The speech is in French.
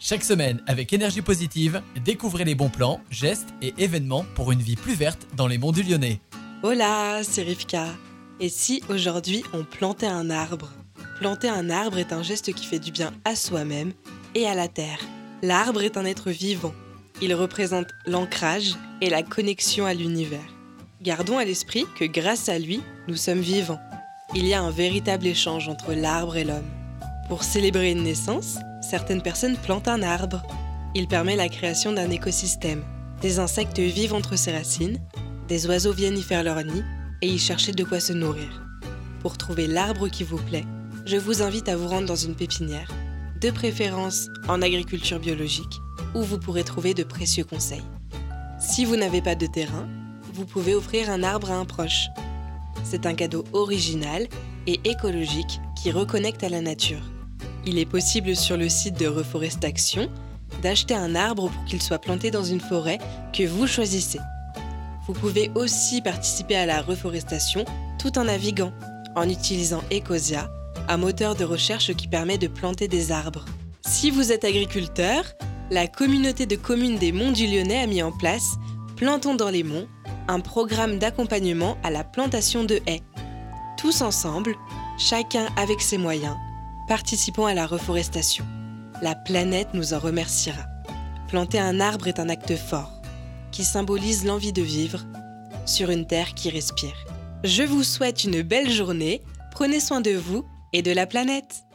Chaque semaine, avec énergie positive, découvrez les bons plans, gestes et événements pour une vie plus verte dans les monts du Lyonnais. Hola, c'est Rivka. Et si aujourd'hui on plantait un arbre? Planter un arbre est un geste qui fait du bien à soi-même et à la terre. L'arbre est un être vivant. Il représente l'ancrage et la connexion à l'univers. Gardons à l'esprit que grâce à lui, nous sommes vivants. Il y a un véritable échange entre l'arbre et l'homme. Pour célébrer une naissance, certaines personnes plantent un arbre. Il permet la création d'un écosystème. Des insectes vivent entre ses racines, des oiseaux viennent y faire leur nid et y chercher de quoi se nourrir. Pour trouver l'arbre qui vous plaît, je vous invite à vous rendre dans une pépinière, de préférence en agriculture biologique, où vous pourrez trouver de précieux conseils. Si vous n'avez pas de terrain, vous pouvez offrir un arbre à un proche. C'est un cadeau original et écologique qui reconnecte à la nature. Il est possible sur le site de Reforestation d'acheter un arbre pour qu'il soit planté dans une forêt que vous choisissez. Vous pouvez aussi participer à la reforestation tout en naviguant, en utilisant Ecosia, un moteur de recherche qui permet de planter des arbres. Si vous êtes agriculteur, la communauté de communes des Monts du Lyonnais a mis en place Plantons dans les monts, un programme d'accompagnement à la plantation de haies. Tous ensemble, chacun avec ses moyens, participons à la reforestation. La planète nous en remerciera. Planter un arbre est un acte fort, qui symbolise l'envie de vivre sur une terre qui respire. Je vous souhaite une belle journée, prenez soin de vous et de la planète.